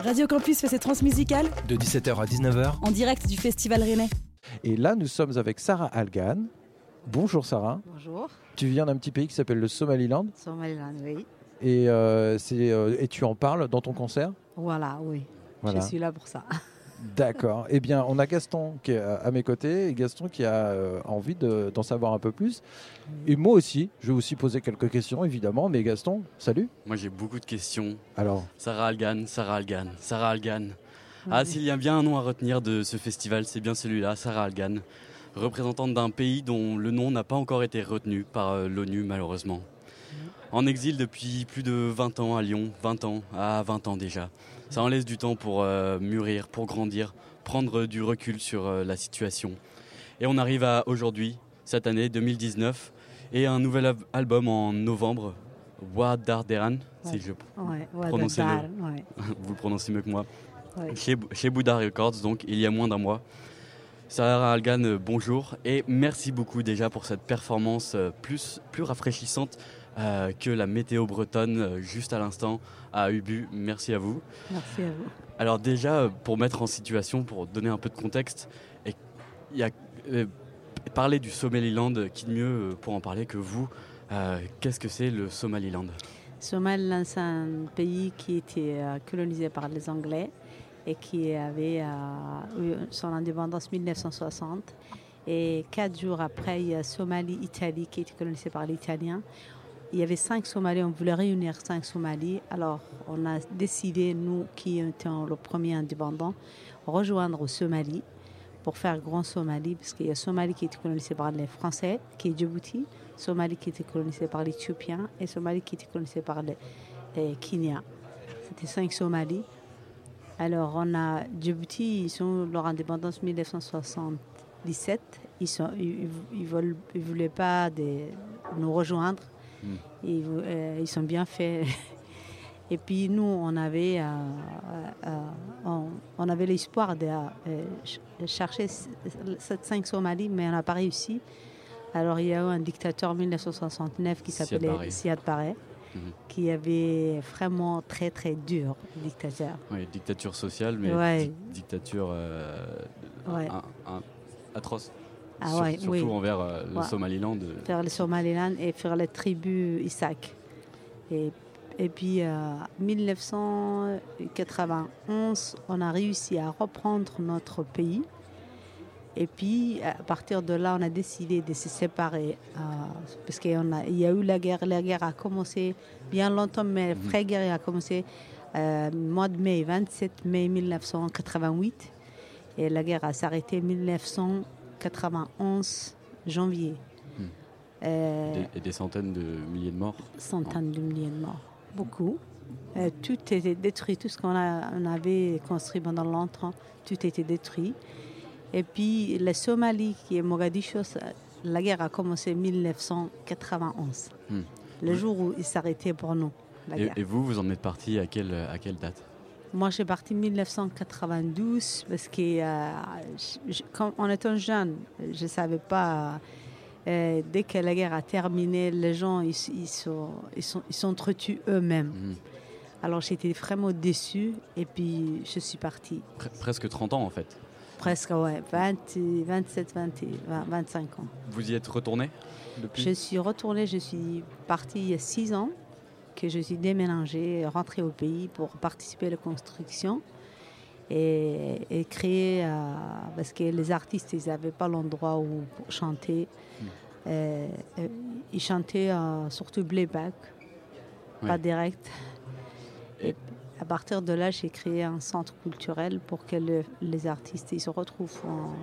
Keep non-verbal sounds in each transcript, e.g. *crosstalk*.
Radio Campus fait ses transmusicales de 17h à 19h en direct du Festival Rennais. Et là, nous sommes avec Sarah Algan. Bonjour Sarah. Bonjour. Tu viens d'un petit pays qui s'appelle le Somaliland. Somaliland, oui. Et, euh, euh, et tu en parles dans ton concert? Voilà, oui. Je suis là pour ça. D'accord. eh bien, on a Gaston qui est à mes côtés et Gaston qui a euh, envie d'en savoir un peu plus. Et moi aussi, je vais aussi poser quelques questions, évidemment. Mais Gaston, salut. Moi, j'ai beaucoup de questions. Alors Sarah Algan, Sarah Algan, Sarah Algan. Ah, s'il y a bien un nom à retenir de ce festival, c'est bien celui-là, Sarah Algan, représentante d'un pays dont le nom n'a pas encore été retenu par euh, l'ONU, malheureusement. En exil depuis plus de 20 ans à Lyon, 20 ans, à 20 ans déjà. Ça en laisse du temps pour euh, mûrir, pour grandir, prendre du recul sur euh, la situation. Et on arrive à aujourd'hui, cette année 2019, et un nouvel album en novembre, Wadarderan, si je prononce le... *laughs* Vous le prononcez mieux que moi. Chez, chez Bouddha Records, donc il y a moins d'un mois. Sarah Algan, euh, bonjour et merci beaucoup déjà pour cette performance plus, plus rafraîchissante euh, que la météo bretonne euh, juste à l'instant à Ubu. Merci à vous. Merci à vous. Alors déjà, euh, pour mettre en situation, pour donner un peu de contexte, y a parler du Somaliland, qui de mieux pour en parler que vous Qu'est-ce que c'est le Somaliland? Somaliland, c'est un pays qui était colonisé par les Anglais et qui avait eu son indépendance en 1960. Et quatre jours après, il y a Somalie-Italie qui était colonisé par les Italiens il y avait cinq Somalis, on voulait réunir cinq Somalis. Alors, on a décidé, nous qui étions le premier indépendant, rejoindre Somalie pour faire Grand Somalie, parce qu'il y a Somalie qui était colonisé par les Français, qui est Djibouti, Somalie qui était colonisé par les Éthiopiens et Somalie qui était colonisé par les, Kenya. C'était cinq Somalis. Alors, on a Djibouti, ils ont leur indépendance en 1977. Ils ne voulaient pas nous rejoindre et, euh, ils sont bien faits. *laughs* Et puis nous, on avait, euh, euh, on, avait l'espoir de chercher cette 5 Somalie, mais on n'a pas réussi. Alors il y a eu un dictateur en 1969 qui s'appelait Siad Barre, mhm. qui avait vraiment très très dur, dictateur. Oui, dictature sociale, mais dictature atroce. Ah surtout envers euh, le Somaliland. Vers le Somaliland et vers les tribus Isaac. Et, et puis, en 1991, on a réussi à reprendre notre pays. Et puis, à partir de là, on a décidé de se séparer. Euh, parce qu'il y a eu la guerre. La guerre a commencé bien longtemps, mais la mhm. vraie guerre a commencé euh, mois de mai, 27 mai 1988. Et la guerre a s'arrêté en 1990. 91 janvier. Hmm. Euh, et des centaines de milliers de morts Centaines de milliers de morts, beaucoup. Euh, tout était détruit, tout ce qu'on avait construit pendant longtemps, tout était détruit. Et puis la Somalie, qui est Mogadiscio, la guerre a commencé en 1991, hmm. le jour où il s'arrêtait pour nous. et, et, vous, vous en êtes parti à quelle, à quelle date? Moi, j'ai parti en 1992 parce que euh, quand, étant jeune, je ne savais pas. Euh, dès que la guerre a terminé, les gens ils, sont, ils sont, ils sont entretués eux-mêmes. Mhm. Alors j'étais vraiment déçue et puis je suis partie. presque 30 ans en fait. Presque, ouais, 20, 27, 20, 25 ans. Vous y êtes retournée depuis? Je suis retournée, je suis partie il y a 6 ans que je suis déménagée, rentrée au pays pour participer à la construction et, créer, euh, parce que les artistes, ils n'avaient pas l'endroit où chanter. Hmm. Euh, euh, ils chantaient surtout playback, pas direct. Et à partir de là, j'ai créé un centre culturel pour que les artistes ils se retrouvent.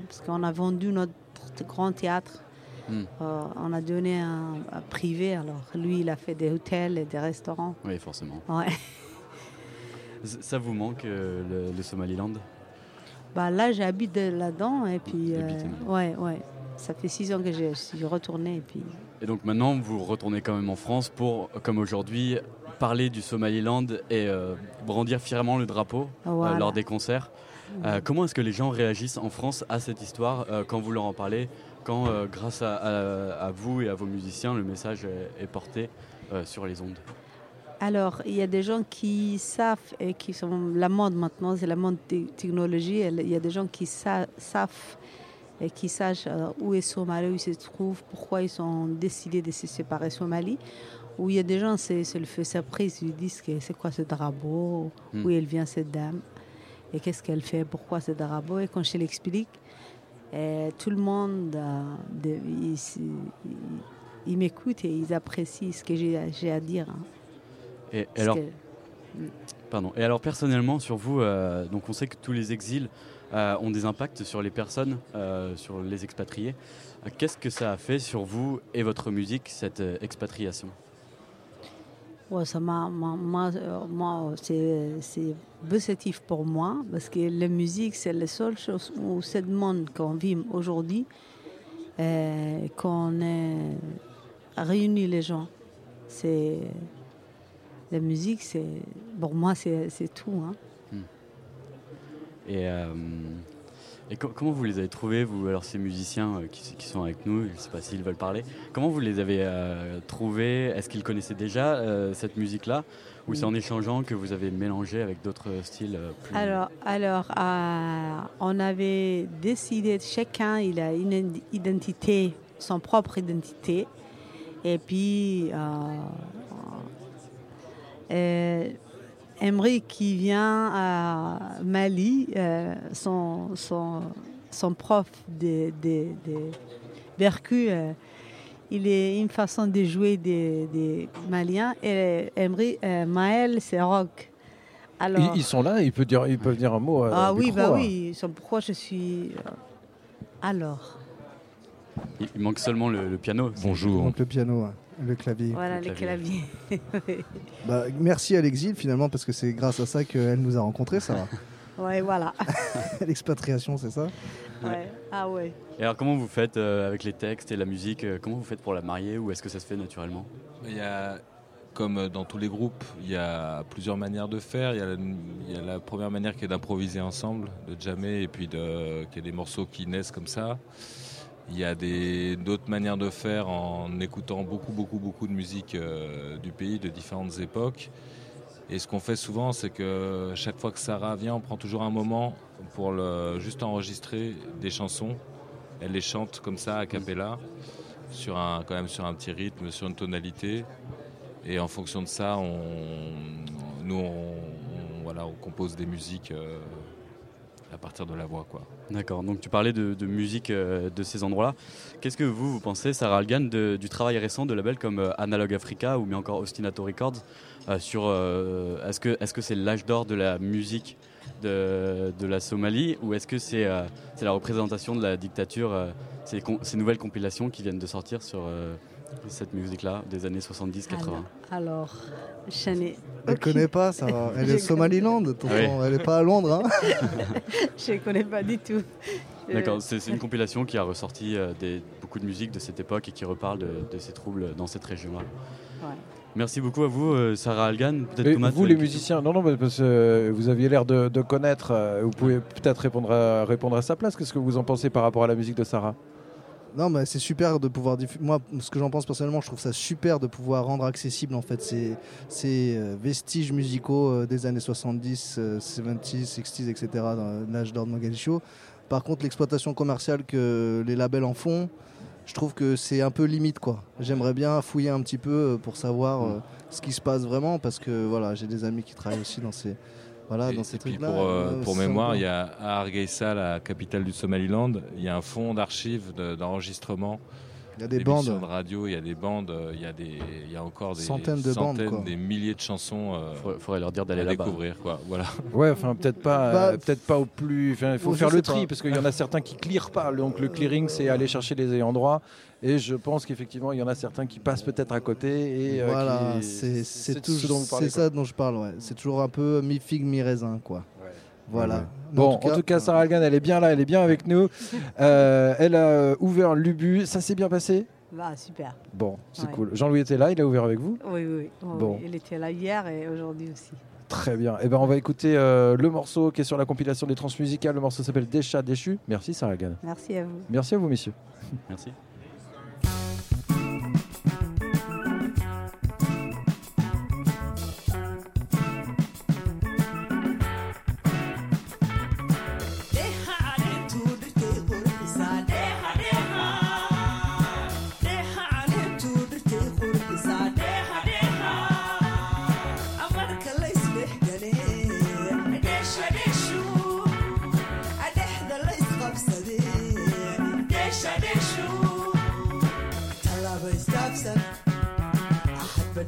parce qu'on a vendu notre grand théâtre Hmm. Euh, on a donné un, privé, alors lui, il a fait des hôtels et des restaurants. Oui, forcément. Ouais. *laughs* Ça vous manque, euh, le, Somaliland? Bah, Là, j'habite là-dedans, et puis... Euh, ouais, ouais. Ça fait six ans que je suis retournée, et puis... Et donc maintenant, vous retournez quand même en France pour, comme aujourd'hui, parler du Somaliland et brandir fièrement le drapeau lors des concerts. comment est-ce que les gens réagissent en France à cette histoire quand vous leur en parlez? Quand, euh, grâce à, vous et à vos musiciens, le message est, porté euh, sur les ondes Alors, il y a des gens qui savent et qui sont la mode maintenant, c'est la mode de technologie. Il y a des gens qui sa- savent et qui sachent euh, où est Somalie, où ils se trouvent, pourquoi ils ont décidé de se séparer Somalie. Ou il y a des gens, c'est le fait surprise, ils disent que c'est quoi ce drapeau, Hmm. où elle vient cette dame, et qu'est-ce qu'elle fait, pourquoi ce drapeau. Et quand je l'explique, tout le monde, euh, de- ils, se- ils- ils m'écoutent et ils apprécient ce que j'ai à dire. hein. Et, alors, que- pardon. Et alors personnellement, sur vous, euh, donc on sait que tous les exils euh, ont des impacts sur les personnes, euh, sur les expatriés. Qu'est-ce que ça a fait sur vous et votre musique, cette expatriation? Ouais, ça m'a, moi, moi, euh, c'est, c'est positif pour moi parce que la musique, c'est la seule chose où ce monde qu'on vit aujourd'hui, euh, qu'on est réunit les gens. C'est la musique, c'est pour moi, c'est, c'est tout. Hein. Et, euh, et co- comment vous les avez trouvés, vous, alors ces musiciens euh, qui, qui sont avec nous, je ne sais pas s'ils veulent parler, comment vous les avez euh, trouvés? Est-ce qu'ils connaissaient déjà euh, cette musique-là? Ou c'est en échangeant que vous avez mélangé avec d'autres styles plus... Alors, alors on avait décidé, chacun il a une identité, son propre identité. Et puis, Emery qui vient Mali, euh, son, son, son prof de, de, de Bercu, euh, il est une façon de jouer des, des Maliens. Et Emery, euh, Maël, c'est rock. Alors, Ils, ils sont là, ils peuvent dire, ils peuvent dire un mot. euh, ah oui, bah hein. oui. C'est pourquoi je suis. Alors, Il, il manque seulement le, le piano. Bonjour. Donc le piano, hein, le clavier. voilà Le les claviers. Bah, merci à l'exil finalement parce que c'est grâce à ça qu'elle nous a rencontrés, ça. *laughs* ouais, voilà. *laughs* L'expatriation, c'est ça? Ouais. Ah ouais. Et alors comment vous faites euh, avec les textes et la musique euh, Comment vous faites pour la marier ou est-ce que ça se fait naturellement? Il y a, comme dans tous les groupes, il y a plusieurs manières de faire. Il y a la, il y a la première manière qui est d'improviser ensemble, de jammer, et puis de, qu'il y a des morceaux qui naissent comme ça. Il y a des- d'autres manières de faire en écoutant beaucoup, beaucoup, beaucoup de musique euh, du pays, de différentes époques. Et ce qu'on fait souvent, c'est que chaque fois que Sarah vient, on prend toujours un moment pour juste enregistrer des chansons. Elle les chante comme ça, a cappella, sur un, quand même sur un petit rythme, sur une tonalité. Et en fonction de ça, nous, on, on- voilà, on compose des musiques euh, à partir de la voix. Quoi. D'accord, donc tu parlais de, musique euh, de ces endroits-là. Qu'est-ce que vous, vous pensez, Sarah Algan, du travail récent de labels comme euh, Analog Africa ou bien encore Ostinato Records euh, sur euh, est-ce que est-ce que c'est l'âge d'or de la musique de, la Somalie ou est-ce que c'est c'est la représentation de la dictature, ces, nouvelles compilations qui viennent de sortir sur cette musique-là des années 70-80 Alors, alors je n'ai Elle aucune- connaît pas, ça va. Elle est Somaliland. Oui. elle est pas à Londres. Hein *laughs* Je ne connais pas du tout. Je- D'accord, c'est une compilation qui a ressorti euh, des, beaucoup de musique de cette époque et qui reparle de, de ces troubles dans cette région-là. Ouais. Merci beaucoup à vous, euh, Sarah Algan. Peut-être Et Thomas, vous, les musiciens, non, non, parce que euh, vous aviez l'air de, de connaître. euh, Vous pouvez peut-être répondre à, répondre à sa place. Qu'est-ce que vous en pensez par rapport à la musique de Sarah? Non, mais c'est super de pouvoir diffuser. Moi, ce que j'en pense personnellement, je trouve ça super de pouvoir rendre accessible en fait ces, ces euh, vestiges musicaux euh, des années 70, euh, 70s, 60s, etc. dans l'âge d'or de Mogadiscio. Par contre, l'exploitation commerciale que les labels en font, je trouve que c'est un peu limite quoi. J'aimerais bien fouiller un petit peu euh, pour savoir euh, ce qui se passe vraiment parce que voilà, j'ai des amis qui travaillent aussi dans ces voilà Et- dans ces pour, euh, pour mémoire, il y a à Hargeisa, la capitale du Somaliland, il y a un fonds d'archives de- d'enregistrement il y a des bandes. de radio, il y a des bandes, euh, il y a, des, il y a encore des Centaines de bandes, quoi. des milliers de chansons euh, Faudrait, faudrait leur dire d'aller là-bas. découvrir. Quoi. Voilà. *laughs* Ouais, enfin peut-être pas, Bah, euh, peut-être pas au plus. enfin, Il faut faire le pas. tri parce qu'il y en a certains qui clearent pas. Donc le clearing, c'est aller chercher les ayants droit. Et je pense qu'effectivement, il y en a certains qui passent peut-être à côté. Et, euh, voilà, qui- ce c'est ça dont je parle. Ouais. C'est toujours un peu mi figue mi raisin quoi. Voilà. Bon, en tout cas, Sarah Algan, elle est bien là, elle est bien avec nous. Euh, elle a euh, ouvert l'Ubu. Ça s'est bien passé? Bah, super. Bon, c'est Ouais. cool. Jean-Louis était là, il a ouvert avec vous? Oui, oui. oui, Bon. oui. Il était là hier et aujourd'hui aussi. Très bien. Et ben, on va écouter euh, le morceau qui est sur la compilation des transmusicales. Le morceau s'appelle Des chats déchus. Merci, Sarah Algan. Merci à vous. Merci à vous, messieurs. Merci.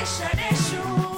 deixa, deixa.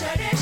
shut it